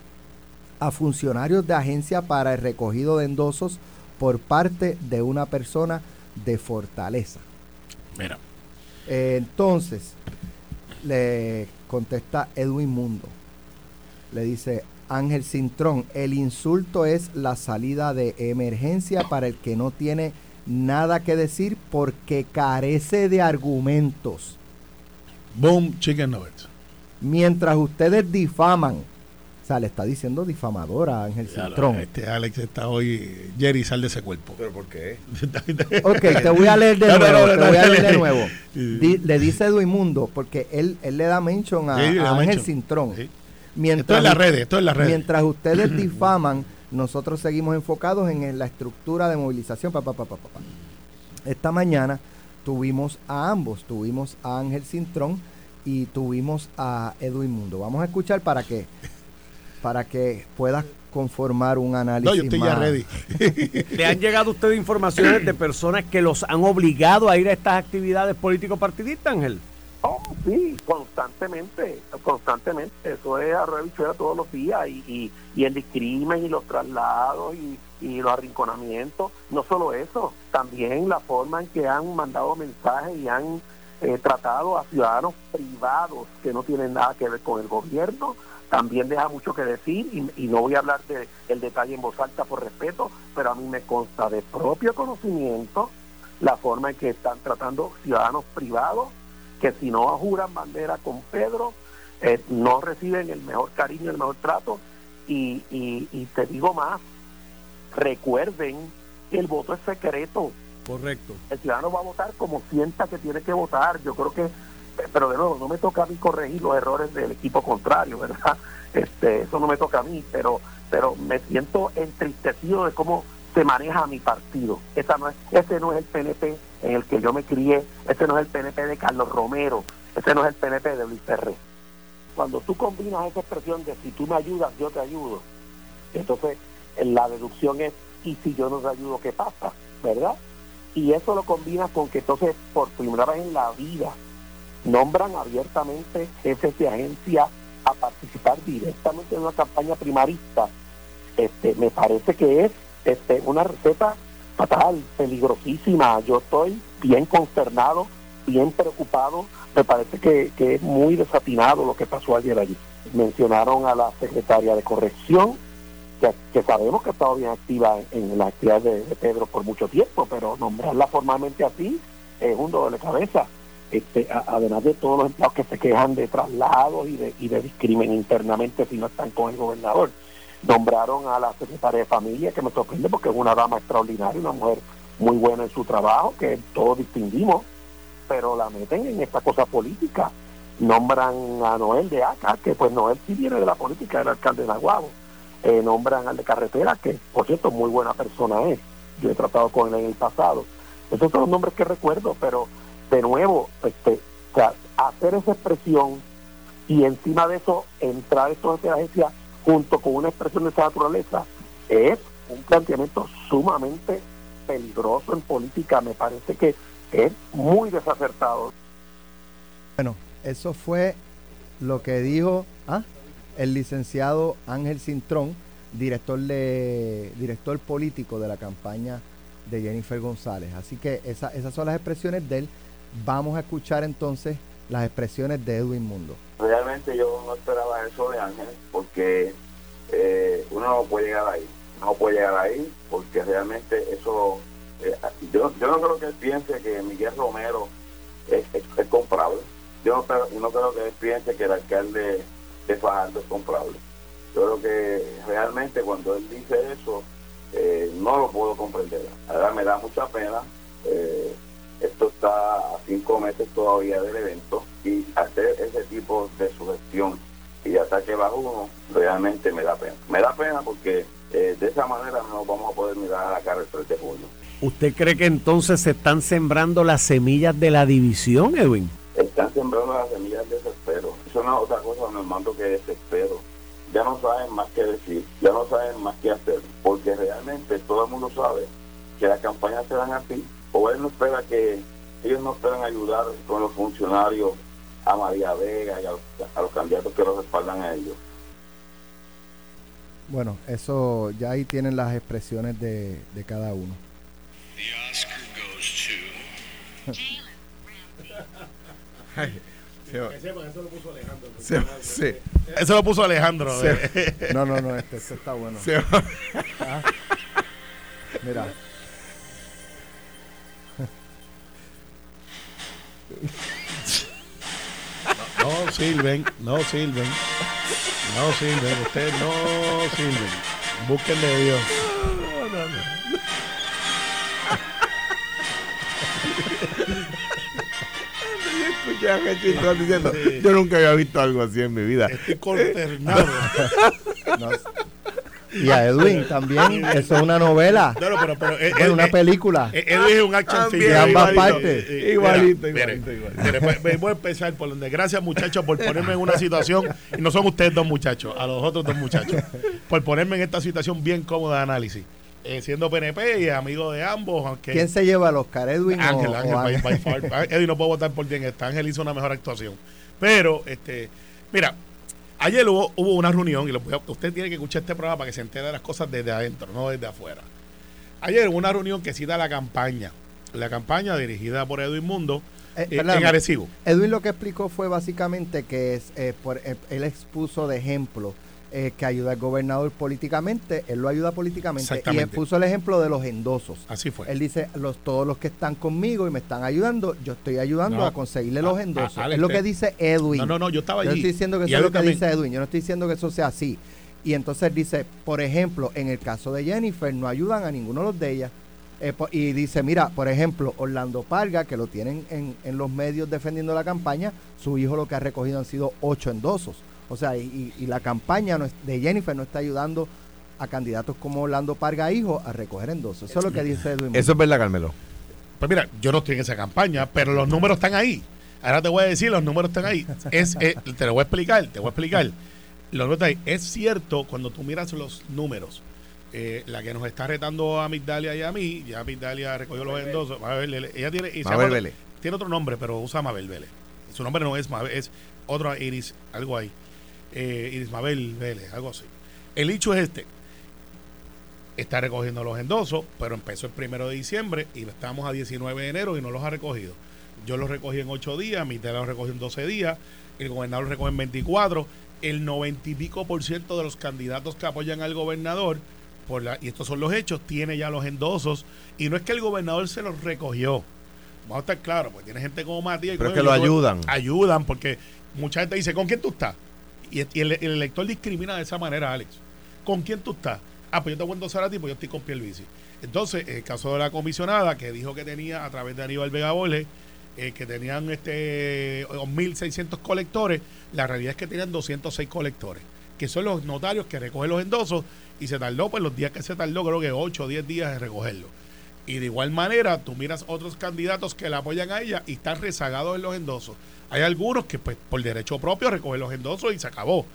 a funcionarios de agencia para el recogido de endosos por parte de una persona de Fortaleza. Mira. Eh, entonces, le contesta Edwin Mundo. Le dice Ángel Cintrón, el insulto es la salida de emergencia para el que no tiene nada que decir porque carece de argumentos. Boom, chicken nuggets. Mientras ustedes difaman, o sea, le está diciendo difamadora a Ángel Cintrón. Este Alex está hoy. Jerry, sal de ese cuerpo. ¿Pero por qué? Ok, te voy a leer de No, nuevo. no, te voy a leer de nuevo. Di- le dice Edwin Mundo, porque él, él le da mention a, Sí, Ángel mention. Cintrón. Sí. Mientras, Esto es en las redes, esto es en las redes. mientras ustedes difaman, nosotros seguimos enfocados en, la estructura de movilización. pa, pa, pa, pa, pa, pa. Esta mañana tuvimos a ambos, tuvimos a Ángel Cintrón y tuvimos a Edwin Mundo. Vamos a escuchar para que para que puedas conformar un análisis. No, yo estoy ya ready. ¿Le han llegado a ustedes informaciones de personas que los han obligado a ir a estas actividades político-partidistas, Ángel? Oh, sí, constantemente, constantemente. Eso es arroyo todos los días y, y, y, el discrimen y los traslados y, y los arrinconamientos. No solo eso, también la forma en que han mandado mensajes y han eh, tratado a ciudadanos privados que no tienen nada que ver con el gobierno. También deja mucho que decir y, no voy a hablar del el detalle en voz alta por respeto, pero a mí me consta de propio conocimiento la forma en que están tratando ciudadanos privados que si no juran bandera con Pedro, eh, no reciben el mejor cariño, el mejor trato. Y, y, te digo más, recuerden que el voto es secreto. Correcto. El ciudadano va a votar como sienta que tiene que votar. Yo creo que, pero de nuevo, no me toca a mí corregir los errores del equipo contrario, ¿verdad? Este, eso no me toca a mí, pero, pero me siento entristecido de cómo se maneja mi partido. Esa no es, ese no es el PNP en el que yo me crié, ese no es el PNP de Carlos Romero, ese no es el PNP de Luis Ferré. Cuando tú combinas esa expresión de si tú me ayudas, yo te ayudo, entonces la deducción es, y si yo no te ayudo, ¿qué pasa? ¿Verdad? Y eso lo combinas con que entonces por primera vez en la vida nombran abiertamente jefes de agencia a participar directamente en una campaña primarista. Este, me parece que es este, una receta fatal, peligrosísima. Yo estoy bien consternado, bien preocupado. Me parece que, es muy desatinado lo que pasó ayer allí. Mencionaron a la secretaria de corrección, que, sabemos que ha estado bien activa en, la actividad de, Pedro por mucho tiempo, pero nombrarla formalmente así es un dolor de cabeza. Este, además de todos los empleados que se quejan de traslados y de, y de discrimen internamente si no están con el gobernador nombraron a la secretaria de familia, que me sorprende porque es una dama extraordinaria, una mujer muy buena en su trabajo, que todos distinguimos, pero la meten en esta cosa política. Nombran a Noel de Aca, que pues Noel sí viene de la política, era alcalde de Nahuabo. Eh, nombran al de Carretera, que por cierto muy buena persona es. Yo he tratado con él en el pasado. Esos son los nombres que recuerdo, pero de nuevo, este, hacer esa expresión y encima de eso entrar esto de agencia junto con una expresión de esa naturaleza, es un planteamiento sumamente peligroso en política. Me parece que es muy desacertado. Bueno, eso fue lo que dijo ¿ah? el licenciado Ángel Cintrón, director, de, director político de la campaña de Jennifer González. Así que esas son las expresiones de él. Vamos a escuchar entonces las expresiones de Edwin Mundo. Realmente yo no esperaba eso de Ángel, porque eh, uno no puede llegar ahí. No puede llegar ahí, porque realmente eso. Eh, yo, yo no creo que él piense que Miguel Romero es, es, comprable. Yo no, no creo que él piense que el alcalde de Fajardo es comprable. Yo creo que realmente cuando él dice eso, eh, no lo puedo comprender. Ahora me da mucha pena. Esto está a cinco meses todavía del evento y hacer ese tipo de sugestión y ataque bajo uno realmente me da pena. Me da pena porque eh, de esa manera no vamos a poder mirar a la cara el 3 de julio. ¿Usted cree que entonces se están sembrando las semillas de la división, Edwin? Están sembrando las semillas de desespero. Eso no es otra cosa, mando que desespero. Ya no saben más qué decir, ya no saben más qué hacer, porque realmente todo el mundo sabe que las campañas se dan así. O él no espera que ellos no esperan ayudar con los funcionarios a María Vega y a los, candidatos que los respaldan a ellos. Bueno, eso ya ahí tienen las expresiones de, de cada uno. eso lo puso Alejandro. Sí, Eso lo puso Alejandro. no, no, no, este, este está bueno. Ah. Mira. No sirven, no sirven. No sirven, ustedes no sirven. Busquen de Dios. No, no, no. diciendo, yo nunca había visto algo así en mi vida. Estoy consternado. no, y a Edwin también, eso es una novela. No, pero, pero, es eh, una eh, película. Eh, Edwin es un action film. De ambas partes. Igualito, igualito, igualito. voy a empezar por donde. Gracias, muchachos, por ponerme en una situación. Y no son ustedes dos muchachos, a los otros dos muchachos. Por ponerme en esta situación bien cómoda de análisis. eh, siendo PNP y amigo de ambos. Aunque ¿Quién se lleva los Oscar Edwin Ángel, o, Ángel, o by- Ángel? by far. Ah, Edwin no puedo votar por quien está. Ángel hizo una mejor actuación. Pero, este, mira, ayer hubo, hubo una reunión y lo usted tiene que escuchar este programa para que se entere de las cosas desde adentro, no desde afuera. Ayer hubo una reunión que cita la campaña. La campaña dirigida por Edwin Mundo Eh, eh, perdóname. en Arecibo. Edwin lo que explicó fue básicamente que es, eh, por, eh, él expuso de ejemplo eh, que ayuda al gobernador políticamente, él lo ayuda políticamente y Exactamente. puso el ejemplo de los endosos. Así fue. Él dice, los, todos los que están conmigo y me están ayudando, yo estoy ayudando No. a conseguirle los A- a- endosos. Alex, es lo que dice Edwin. No, no, no, yo estaba Yo allí. estoy diciendo que eso es lo que también. dice Edwin, yo no estoy diciendo que eso sea así. Y entonces dice, por ejemplo, en el caso de Jennifer, no ayudan a ninguno de los de ellas. Eh, y dice, mira, por ejemplo, Orlando Parga, que lo tienen en, en los medios defendiendo la campaña, su hijo lo que ha recogido han sido ocho endosos. O sea, y, y- y la campaña no es- de Jennifer no está ayudando a candidatos como Orlando Parga hijo a recoger endosos. Eso es lo que dice Edwin. Eso es verdad, Carmelo. Pues mira, yo no estoy en esa campaña, pero los números están ahí. Ahora te voy a decir, los números están ahí. Es, eh, te lo voy a explicar, te voy a explicar. Los números están ahí. Es cierto, cuando tú miras los números, eh, la que nos está retando a Migdalia y a mí, ya Migdalia recogió los endosos. Mabel Vélez. Ella tiene, y se Mabel llama- Vélez. tiene otro nombre, pero usa Mabel Vélez. Su nombre no es Mabel, es otro Iris, algo ahí. Eh, Iris Mabel Vélez, algo así. El hecho es este. Está recogiendo los endosos, pero empezó el primero de diciembre y estamos a 19 de enero y no los ha recogido. Yo los recogí en 8 días, mi tela los recogió en 12 días, el gobernador los recoge en 24. El 90 y pico por ciento de los candidatos que apoyan al gobernador, por la, y estos son los hechos, tiene ya los endosos. Y no es que el gobernador se los recogió. Vamos a estar claros, porque tiene gente como Matías. y Pero es que lo ayudan. Ayudan, porque mucha gente dice, ¿con quién tú estás? Y, el, el elector discrimina de esa manera, Alex. ¿Con quién tú estás? Ah, pues yo te voy a endosar a ti, pues yo estoy con Pierluisi. Entonces, el caso de la comisionada, que dijo que tenía, a través de Aníbal Vega Boles, eh, que tenían este 1.600 colectores, la realidad es que tenían 206 colectores, que son los notarios que recogen los endosos, y se tardó, pues los días que se tardó, creo que 8 o 10 días en recogerlo. Y de igual manera, tú miras otros candidatos que la apoyan a ella y están rezagados en los endosos. Hay algunos que, pues, por derecho propio recogen los endosos y se acabó.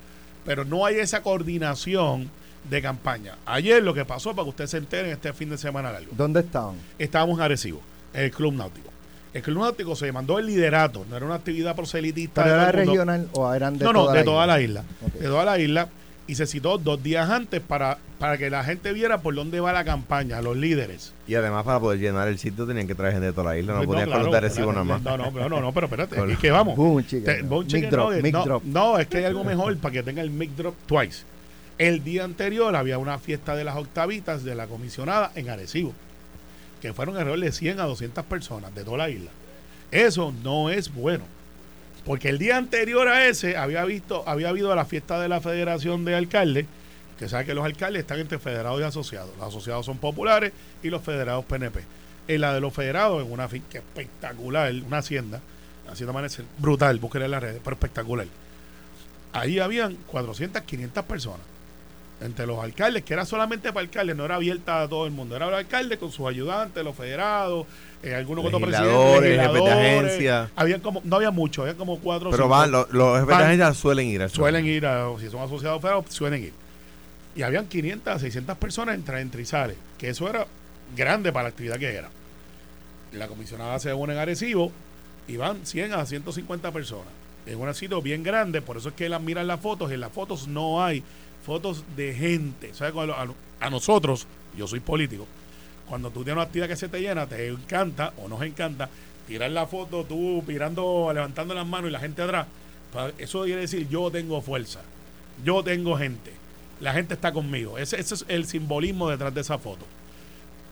Pero no hay esa coordinación de campaña. Ayer lo que pasó, para que ustedes se enteren, este fin de semana largo, ¿Dónde estaban? estábamos en Arecibo, en el Club Náutico. El Club Náutico se mandó el liderato, no era una actividad proselitista. ¿Pero de era regional o eran de no, no, toda de la toda isla? la isla. De toda la isla. Y se citó dos días antes para, para que la gente viera por dónde va la campaña, los líderes. Y además, para poder llenar el sitio, tenían que traer gente de toda la isla. No, No, ponían claro, Arecibo claro. nada más. No, no, pero no, no, pero espérate, es que vamos. Boom, chicken. Te- boom Mic chicken drop, nugget. mic no, drop. no, es que hay algo mejor para que tenga el mic drop twice. El día anterior había una fiesta de las octavitas de la comisionada en Arecibo, que fueron alrededor de 100 a 200 personas de toda la isla. Eso no es bueno. Porque el día anterior a ese había visto, había habido la fiesta de la Federación de Alcaldes, que sabe que los alcaldes están entre federados y asociados. Los asociados son populares y los federados PNP. En la de los federados, en una finca espectacular, una hacienda, hacienda amanece brutal, búsquenla en las redes, pero espectacular. Ahí habían 400, 500 personas. Entre los alcaldes, que era solamente para alcaldes, no era abierta a todo el mundo. Era los alcaldes con sus ayudantes, los federados, eh, algunos otros Legisladores, presidentes, jefes de agencia. Habían como, no había mucho, había como cuatro Pero cinco. van, los, los jefes de Van. agencia suelen ir a eso. Suelen ir, a, si son asociados federados, suelen ir. Y habían 500 a 600 personas entre, entre y sale, que eso era grande para la actividad que era. La comisionada se une en Arecibo y van 100 a 150 personas. Es un sitio bien grande, por eso es que las miran las fotos. En las fotos no hay fotos de gente. ¿Sabes? Cuando A, nosotros, yo soy político, cuando tú tienes una actividad que se te llena, te encanta o nos encanta tirar la foto, tú mirando, levantando las manos y la gente atrás. Eso quiere decir yo tengo fuerza, yo tengo gente, la gente está conmigo. Ese, ese es el simbolismo detrás de esa foto.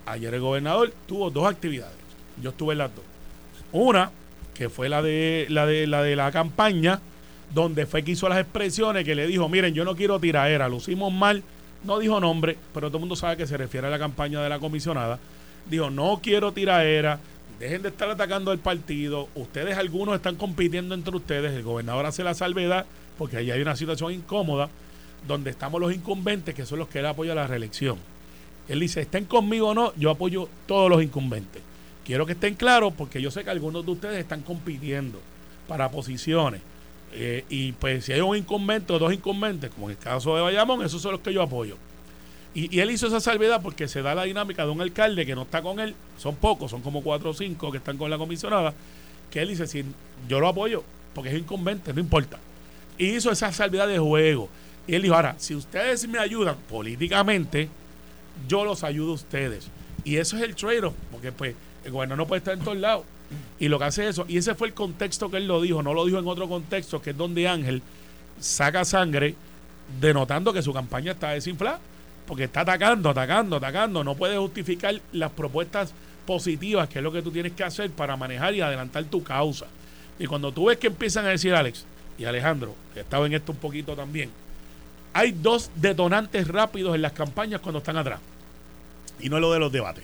Ayer el gobernador tuvo dos actividades. Yo estuve en las dos. Una, que fue la de la de la de la campaña, donde fue que hizo las expresiones que le dijo, miren, yo no quiero tiraera, lucimos mal, no dijo nombre, pero todo el mundo sabe que se refiere a la campaña de la comisionada. Dijo, no quiero tiraera, dejen de estar atacando al partido, ustedes algunos están compitiendo entre ustedes, el gobernador hace la salvedad, porque ahí hay una situación incómoda, donde estamos los incumbentes, que son los que él apoya la reelección. Él dice, estén conmigo o no, yo apoyo todos los incumbentes. Quiero que estén claros porque yo sé que algunos de ustedes están compitiendo para posiciones. Eh, y pues si hay un incumbente o dos incumbentes, como en el caso de Bayamón, esos son los que yo apoyo. Y, él hizo esa salvedad porque se da la dinámica de un alcalde que no está con él, son pocos, son como cuatro o cinco que están con la comisionada, que él dice, si yo lo apoyo, porque es inconveniente, no importa. Y hizo esa salvedad de juego. Y él dijo, ahora, si ustedes me ayudan políticamente, yo los ayudo a ustedes. Y eso es el trade-off, porque pues el gobernador no puede estar en todos lados. Y lo que hace es eso, y ese fue el contexto que él lo dijo, no lo dijo en otro contexto, que es donde Ángel saca sangre denotando que su campaña está desinflada, porque está atacando, atacando, atacando, no puede justificar las propuestas positivas, que es lo que tú tienes que hacer para manejar y adelantar tu causa. Y cuando tú ves que empiezan a decir Alex y Alejandro, que estaba en esto un poquito también, hay dos detonantes rápidos en las campañas cuando están atrás. Y no es lo de los debates.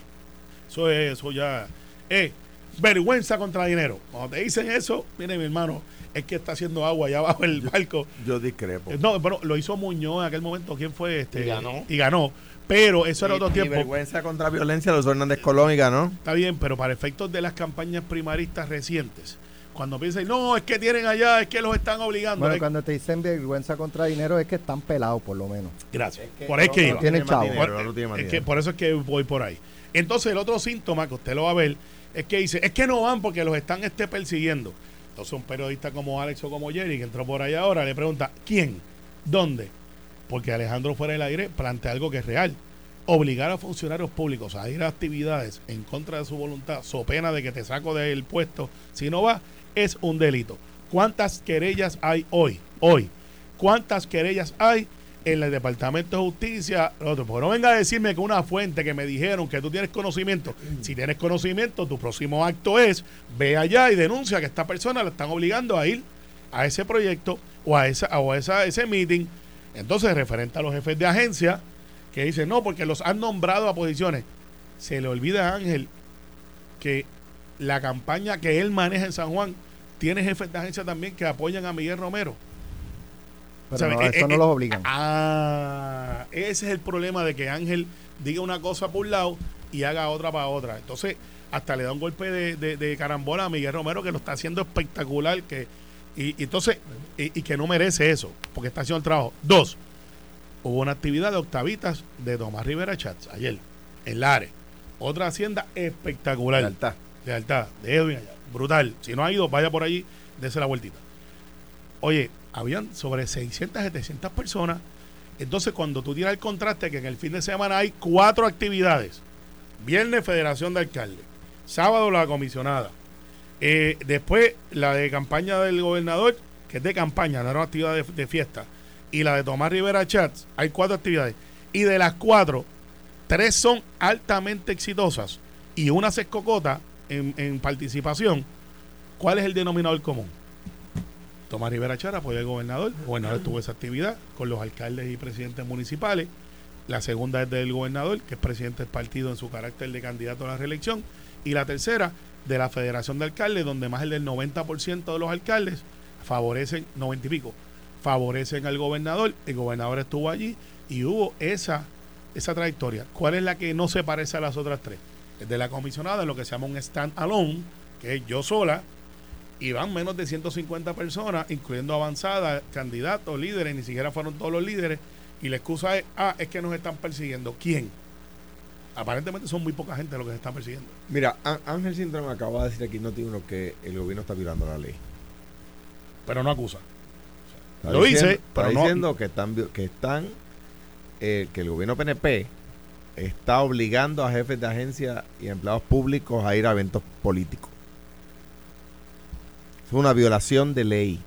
Eso es, eso ya es vergüenza contra dinero. Cuando te dicen eso, mire mi hermano, es que está haciendo agua allá abajo el barco. Yo discrepo. Eh, No, bueno, lo hizo Muñoz en aquel momento. ¿Quién fue este? Y ganó. Y ganó. Pero eso era otro y tiempo. vergüenza contra violencia, los Hernández Colón y ganó. Está bien, pero para efectos de las campañas primaristas recientes, cuando piensan, no, es que tienen allá, es que los están obligando. Bueno, Es- cuando te dicen vergüenza contra dinero es que están pelados, por lo menos. Gracias. que por ahí es que no iba. tiene más chavo. dinero, Por- no tiene más es que dinero. por eso es que voy por ahí. Entonces, el otro síntoma que usted lo va a ver es que dice, es que no van porque los están este, persiguiendo. Entonces, un periodista como Alex o como Jerry, que entró por ahí ahora, le pregunta, ¿quién? ¿Dónde? Porque Alejandro fuera del aire plantea algo que es real. Obligar a funcionarios públicos a ir a actividades en contra de su voluntad, so pena de que te saco del puesto si no va, es un delito. ¿Cuántas querellas hay hoy? Hoy. ¿Cuántas querellas hay en el Departamento de Justicia? Porque no venga a decirme que una fuente que me dijeron que tú tienes conocimiento. Si tienes conocimiento, tu próximo acto es ve allá y denuncia que esta persona la están obligando a ir a ese proyecto o a esa o a esa, ese meeting. Entonces, referente a los jefes de agencia que dicen no, porque los han nombrado a posiciones. Se le olvida a Ángel que la campaña que él maneja en San Juan tiene jefes de agencia también que apoyan a Miguel Romero. Pero Eh, eso eh, no eh, los obligan. Ah, ese es el problema de que Ángel diga una cosa por un lado y haga otra para otra. Entonces, hasta le da un golpe de, de- de carambola a Miguel Romero que lo está haciendo espectacular. Que, y, y entonces, y, y que no merece eso, porque está haciendo el trabajo. Dos, hubo una actividad de octavitas de Tomás Rivera Chats ayer, en Lares. Otra hacienda espectacular. Lealtad. Lealtad, de Edwin allá. Brutal. Si no ha ido, vaya por allí, dése la vueltita. Oye, habían sobre 600, 700 personas. Entonces, cuando tú tiras el contraste, que en el fin de semana hay cuatro actividades. Viernes, Federación de Alcaldes. Sábado, la comisionada. Eh, después, la de campaña del gobernador, que es de campaña, no era una actividad de, fiesta. Y la de Tomás Rivera Chats. Hay cuatro actividades. Y de las cuatro, tres son altamente exitosas y una se escocota en participación. ¿Cuál es el denominador común? Tomás Rivera Chara apoya al gobernador. El gobernador tuvo esa actividad con los alcaldes y presidentes municipales. La segunda es del gobernador, que es presidente del partido en su carácter de candidato a la reelección. Y la tercera, de la Federación de Alcaldes, donde más del 90% de los alcaldes favorecen, 90 y pico, favorecen al gobernador. El gobernador estuvo allí y hubo esa, esa trayectoria. ¿Cuál es la que no se parece a las otras tres? Es de la comisionada, lo que se llama un stand alone, que es yo sola, y van menos de 150 personas, incluyendo avanzadas, candidatos, líderes, ni siquiera fueron todos los líderes, y la excusa es, ah, es que nos están persiguiendo. ¿Quién? Aparentemente son muy poca gente los que se están persiguiendo. Mira, Ángel Sintrón acaba de decir aquí no tiene uno que el gobierno está violando la ley. Pero no acusa. Está Lo diciendo- dice, está no- diciendo que están que están eh, que el gobierno PNP está obligando a jefes de agencia y empleados públicos a ir a eventos políticos. Es una violación de ley.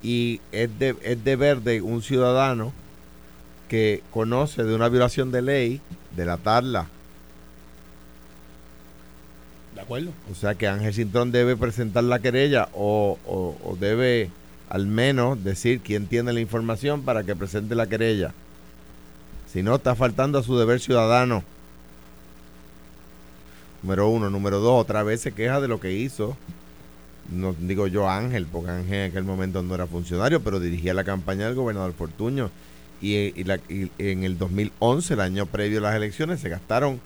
Y es, de, es deber de un ciudadano que conoce de una violación de ley delatarla. ¿De acuerdo? O sea que Ángel Cintrón debe presentar la querella o, o- o debe al menos decir quién tiene la información para que presente la querella. Si no, está faltando a su deber ciudadano. Número uno. Número dos, otra vez se queja de lo que hizo. No digo yo Ángel, porque Ángel en aquel momento no era funcionario, pero dirigía la campaña del gobernador Fortuño. Y, y la- y en el 2011, el año previo a las elecciones, se gastaron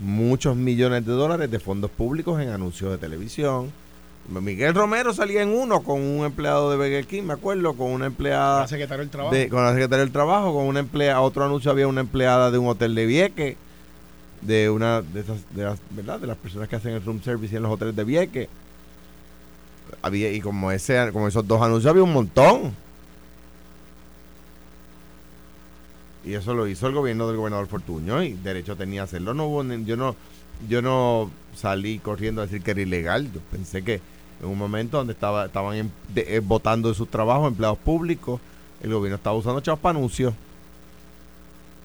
muchos millones de dólares de fondos públicos en anuncios de televisión, Miguel Romero salía en uno con un empleado de Burger King, me acuerdo, con una empleada La secretaria del trabajo. de- con la secretaria del trabajo, con una empleada, otro anuncio había una empleada de un hotel de Vieques, de una de esas, de las, ¿verdad? De las personas que hacen el room service en los hoteles de Vieques. Había, y como ese, como esos dos anuncios había un montón. Y eso lo hizo el gobierno del gobernador Fortuño y derecho tenía a hacerlo. No hubo, yo no, yo no salí corriendo a decir que era ilegal. Yo pensé que en un momento donde estaba, estaban de- eh, votando de sus trabajos empleados públicos, el gobierno estaba usando chavos para anuncios.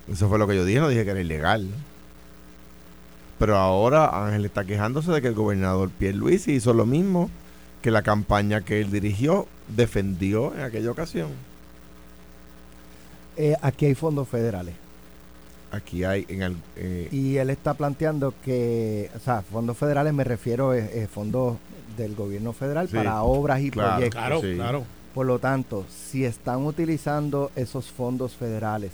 Eso fue lo que yo dije, no dije que era ilegal. ¿no? Pero ahora Ángel está quejándose de que el gobernador Pierluisi hizo lo mismo que la campaña que él dirigió defendió en aquella ocasión. Eh, aquí hay fondos federales. Aquí hay en el, eh, Y él está planteando que, o sea, fondos federales me refiero a eh, fondos del gobierno federal Sí, para obras y claro, proyectos. Claro, Sí. claro. Por lo tanto, si están utilizando esos fondos federales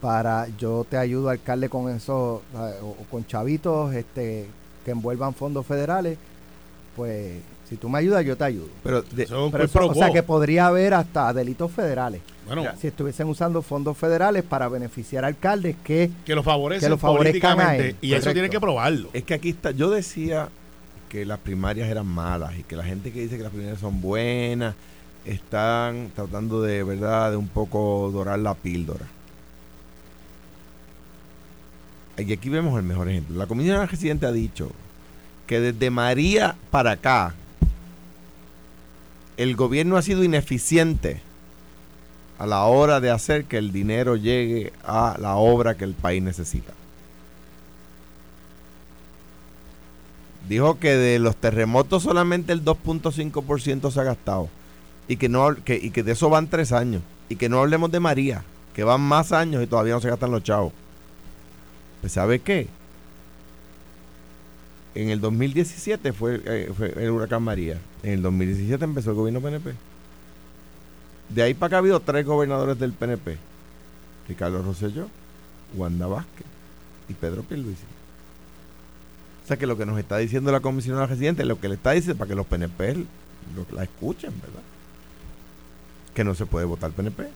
para yo te ayudo alcalde con eso o, o con chavitos este que envuelvan fondos federales, pues si tú me ayudas yo te ayudo. pero de- Eso es un Pero eso- o sea que podría haber hasta delitos federales Bueno, si estuviesen usando fondos federales para beneficiar a alcaldes que que lo favorecen que lo favorezcan a él. Y eso tienen que probarlo. es que aquí está, yo decía que las primarias eran malas y que la gente que dice que las primarias son buenas están tratando de verdad de un poco dorar la píldora. Y aquí vemos el mejor ejemplo. La comisión residente ha dicho que desde María para acá el gobierno ha sido ineficiente a la hora de hacer que el dinero llegue a la obra que el país necesita. Dijo que de los terremotos solamente el 2.5% se ha gastado y que no que, y que de eso van tres años y que no hablemos de María, que van más años y todavía no se gastan los chavos. Pues ¿sabe qué? En el 2017 fue, eh, fue el huracán María. En el 2017 empezó el gobierno PNP. De ahí para acá ha habido tres gobernadores del PNP. Ricardo Rosselló, Wanda Vázquez y Pedro Pierluisi. O sea que lo que nos está diciendo la comisionada residente, lo que le está diciendo para que los PNP lo- la escuchen, ¿verdad? Que no se puede votar PNP.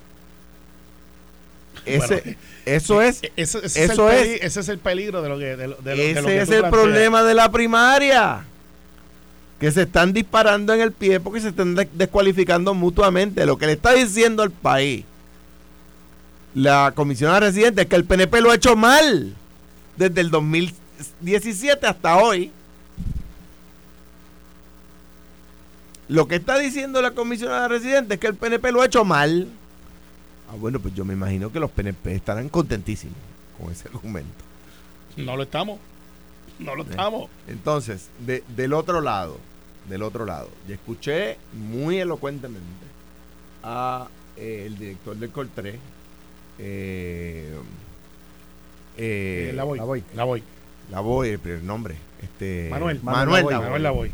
Ese, Bueno, eso es, E- Ese, ese eso es, el es- ese es el peligro de lo que, de lo, de ese lo que es el planteas. problema de la primaria. Que se están disparando en el pie porque se están de- descualificando mutuamente. Lo que le está diciendo al país la comisionada residente es que el PNP lo ha hecho mal desde el 2017 hasta hoy. Lo que está diciendo la comisionada residente es que el PNP lo ha hecho mal. Ah, bueno, pues yo me imagino que los PNP estarán contentísimos con ese argumento. No lo estamos. No lo Eh. estamos. Entonces, de- del otro lado, del otro lado, yo escuché muy elocuentemente a eh, el director del Coltré, eh, eh, Eh, la voy. la voy. La voy. El primer nombre, este Manuel. Manuel, Manuel Lavoy, Manuel Lavoy.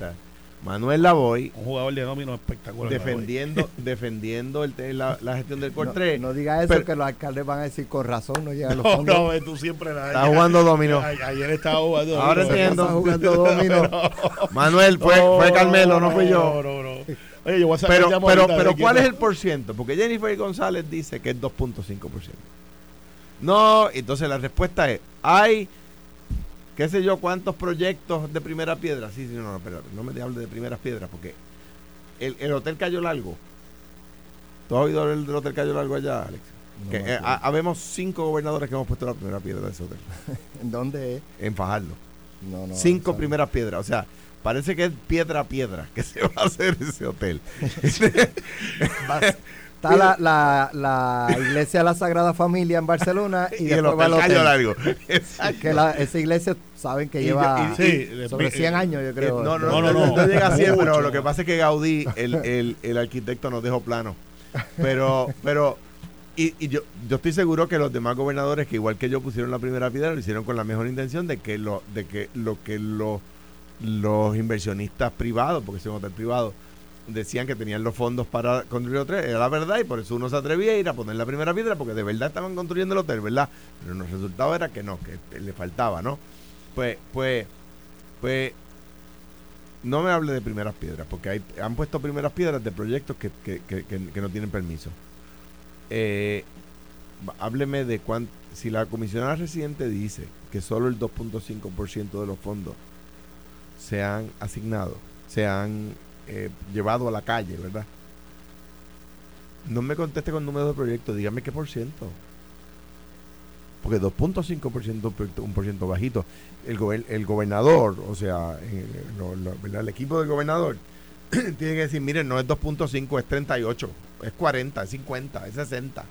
Manuel Lavoy Un jugador de domino espectacular. defendiendo, defendiendo el la, la gestión del no, Coltré. no diga eso Pero- que los alcaldes van a decir con razón no llegan los No, fondos. no, tú siempre la Está jugando dominó. A- Ayer estaba jugando. Ahora dominó. entiendo. Está jugando dominó. Manuel, fue, fue Carmelo, no fui yo. No, no, no. Oye, yo voy a sacar Pero, pero, pero ¿cuál quién es el por ciento? Porque Jennifer González dice que es 2.5%. No, entonces la respuesta es, hay, qué sé yo, cuántos proyectos de primera piedra. Sí, sí, no, no, espérate, no me hables de primeras piedras, porque el, el Hotel Cayo Largo, ¿tú has oído hablar del Hotel Cayo Largo allá, Alex? No que, me eh, habemos cinco gobernadores que hemos puesto la primera piedra de ese hotel, ¿En ¿Dónde es? en Fajardo. No, no, cinco primeras piedras, o sea, parece que es piedra a piedra que se va a hacer ese hotel. Está la, la, la iglesia de la Sagrada Familia en Barcelona y, y el después va Hotel el hotel. Largo. Que la- esa iglesia saben que Y lleva yo- y- Sí, sobre eh, 100 años, yo Eh, creo. no, no, No, no, no, no, no. llega a 100, pero lo que pasa es que Gaudí, el, el, el arquitecto, nos dejó plano. Pero, pero, y, y yo, yo estoy seguro que los demás gobernadores, que igual que yo pusieron la primera piedra, lo hicieron con la mejor intención de que lo, de que lo que lo- los inversionistas privados, porque es un hotel privado, decían que tenían los fondos para construir el hotel, era la verdad, y por eso uno se atrevía a ir a poner la primera piedra, porque de verdad estaban construyendo el hotel, ¿verdad? Pero el resultado era que no, que le faltaba, ¿no? Pues, pues, pues no me hable de primeras piedras, porque hay, han puesto primeras piedras de proyectos que, que, que, no tienen permiso. Eh, hábleme de cuánto. Si la comisionada residente dice que solo el 2.5% de los fondos se han asignado, se han eh, llevado a la calle, ¿verdad? No me conteste con números de proyectos, dígame qué por ciento. Porque 2.5% es un por- ciento bajito. El, el gobernador, o sea, eh, lo- ¿verdad? el equipo del gobernador, tiene que decir, miren, no es 2.5, es 38, es 40, es 50, es 60.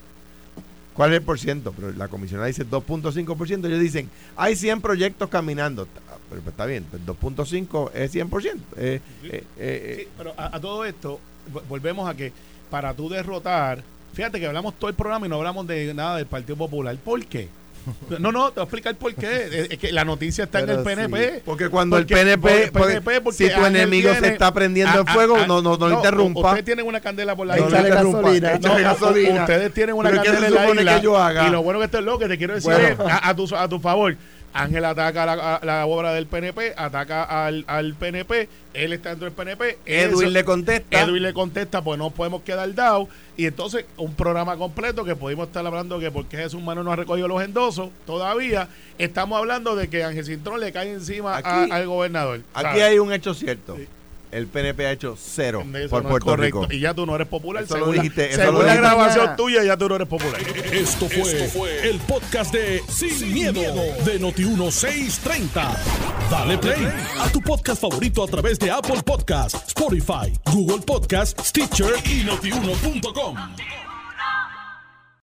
¿Cuál es el por ciento? Pero la comisionada dice 2.5%. Ellos dicen, hay 100 proyectos caminando. Ah, Pero pues, está bien, pues 2.5 es 100%. Eh, eh, eh, Sí, pero a, a todo esto, vo- volvemos a que para tú derrotar, fíjate que hablamos todo el programa y no hablamos de nada del Partido Popular. ¿Por qué? No, no, te voy a explicar por qué. Es, que la noticia está en el PNP. sí. Porque cuando Porque- el PNP, el porque porque si tu Ángel enemigo viene- se está prendiendo en Ah, fuego, ah, no, no, no, interrumpa. Ustedes tienen una candela por la No, isla. no gasolina. No. Ustedes tienen una Pero ¿qué candela se en la supone isla. que yo haga? Y lo bueno que esto es lo que te quiero decir Bueno. es, a, a tu, a tu favor, Ángel ataca a la, a la obra del PNP, ataca al, al PNP, él está dentro del PNP. Edwin eso- le contesta. Edwin le contesta, pues no podemos quedar dados. Y entonces, un programa completo que pudimos estar hablando que porque Jesús Mano no ha recogido los endosos todavía. Estamos hablando de que Ángel Cintrón le cae encima a- al gobernador. Aquí ¿sabes? hay un hecho cierto. Sí. El PNP ha hecho cero Eso por no Puerto correcto. Rico. Y ya tú no eres popular. Eso lo según la- dijiste- eso según lo la dijiste grabación mañana. tuya, ya tú no eres popular. Esto fue, el podcast de Sin, miedo, de Noti1630. Dale play a tu podcast favorito a través de Apple Podcasts, Spotify, Google Podcasts, Stitcher y notiuno.com.